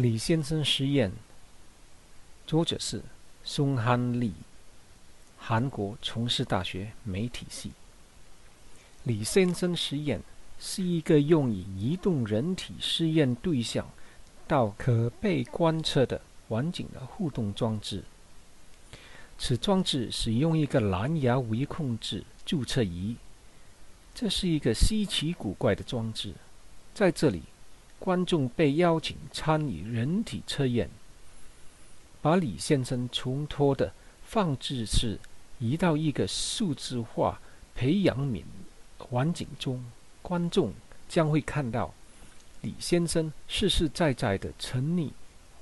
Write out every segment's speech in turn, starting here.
李先生实验，作者是松汉利，韩国从事大学媒体系。李先生实验是一个用以移动人体试验对象到可被观测的环境的互动装置。此装置使用一个蓝牙微控制注册仪，这是一个稀奇古怪的装置，在这里。观众被邀请参与人体测验，把李先生从托的放置室移到一个数字化培养皿环境中，观众将会看到李先生实实在在的沉溺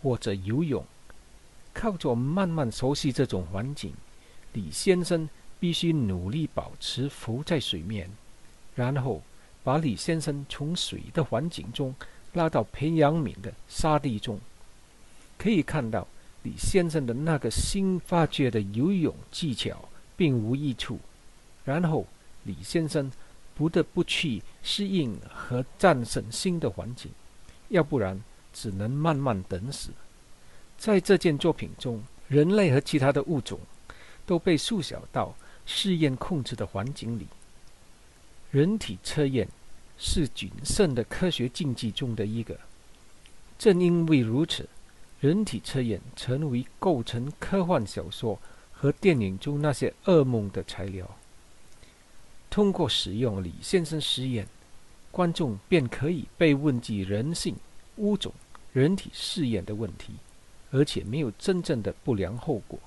或者游泳。靠着慢慢熟悉这种环境，李先生必须努力保持浮在水面，然后把李先生从水的环境中。拉到培养皿的沙地中，可以看到李先生的那个新发掘的游泳技巧并无益处。然后李先生不得不去适应和战胜新的环境，要不然只能慢慢等死。在这件作品中，人类和其他的物种都被缩小到试验控制的环境里。人体测验。是谨慎的科学禁忌中的一个。正因为如此，人体测验成为构成科幻小说和电影中那些噩梦的材料。通过使用李先生实验，观众便可以被问及人性、物种、人体试验的问题，而且没有真正的不良后果。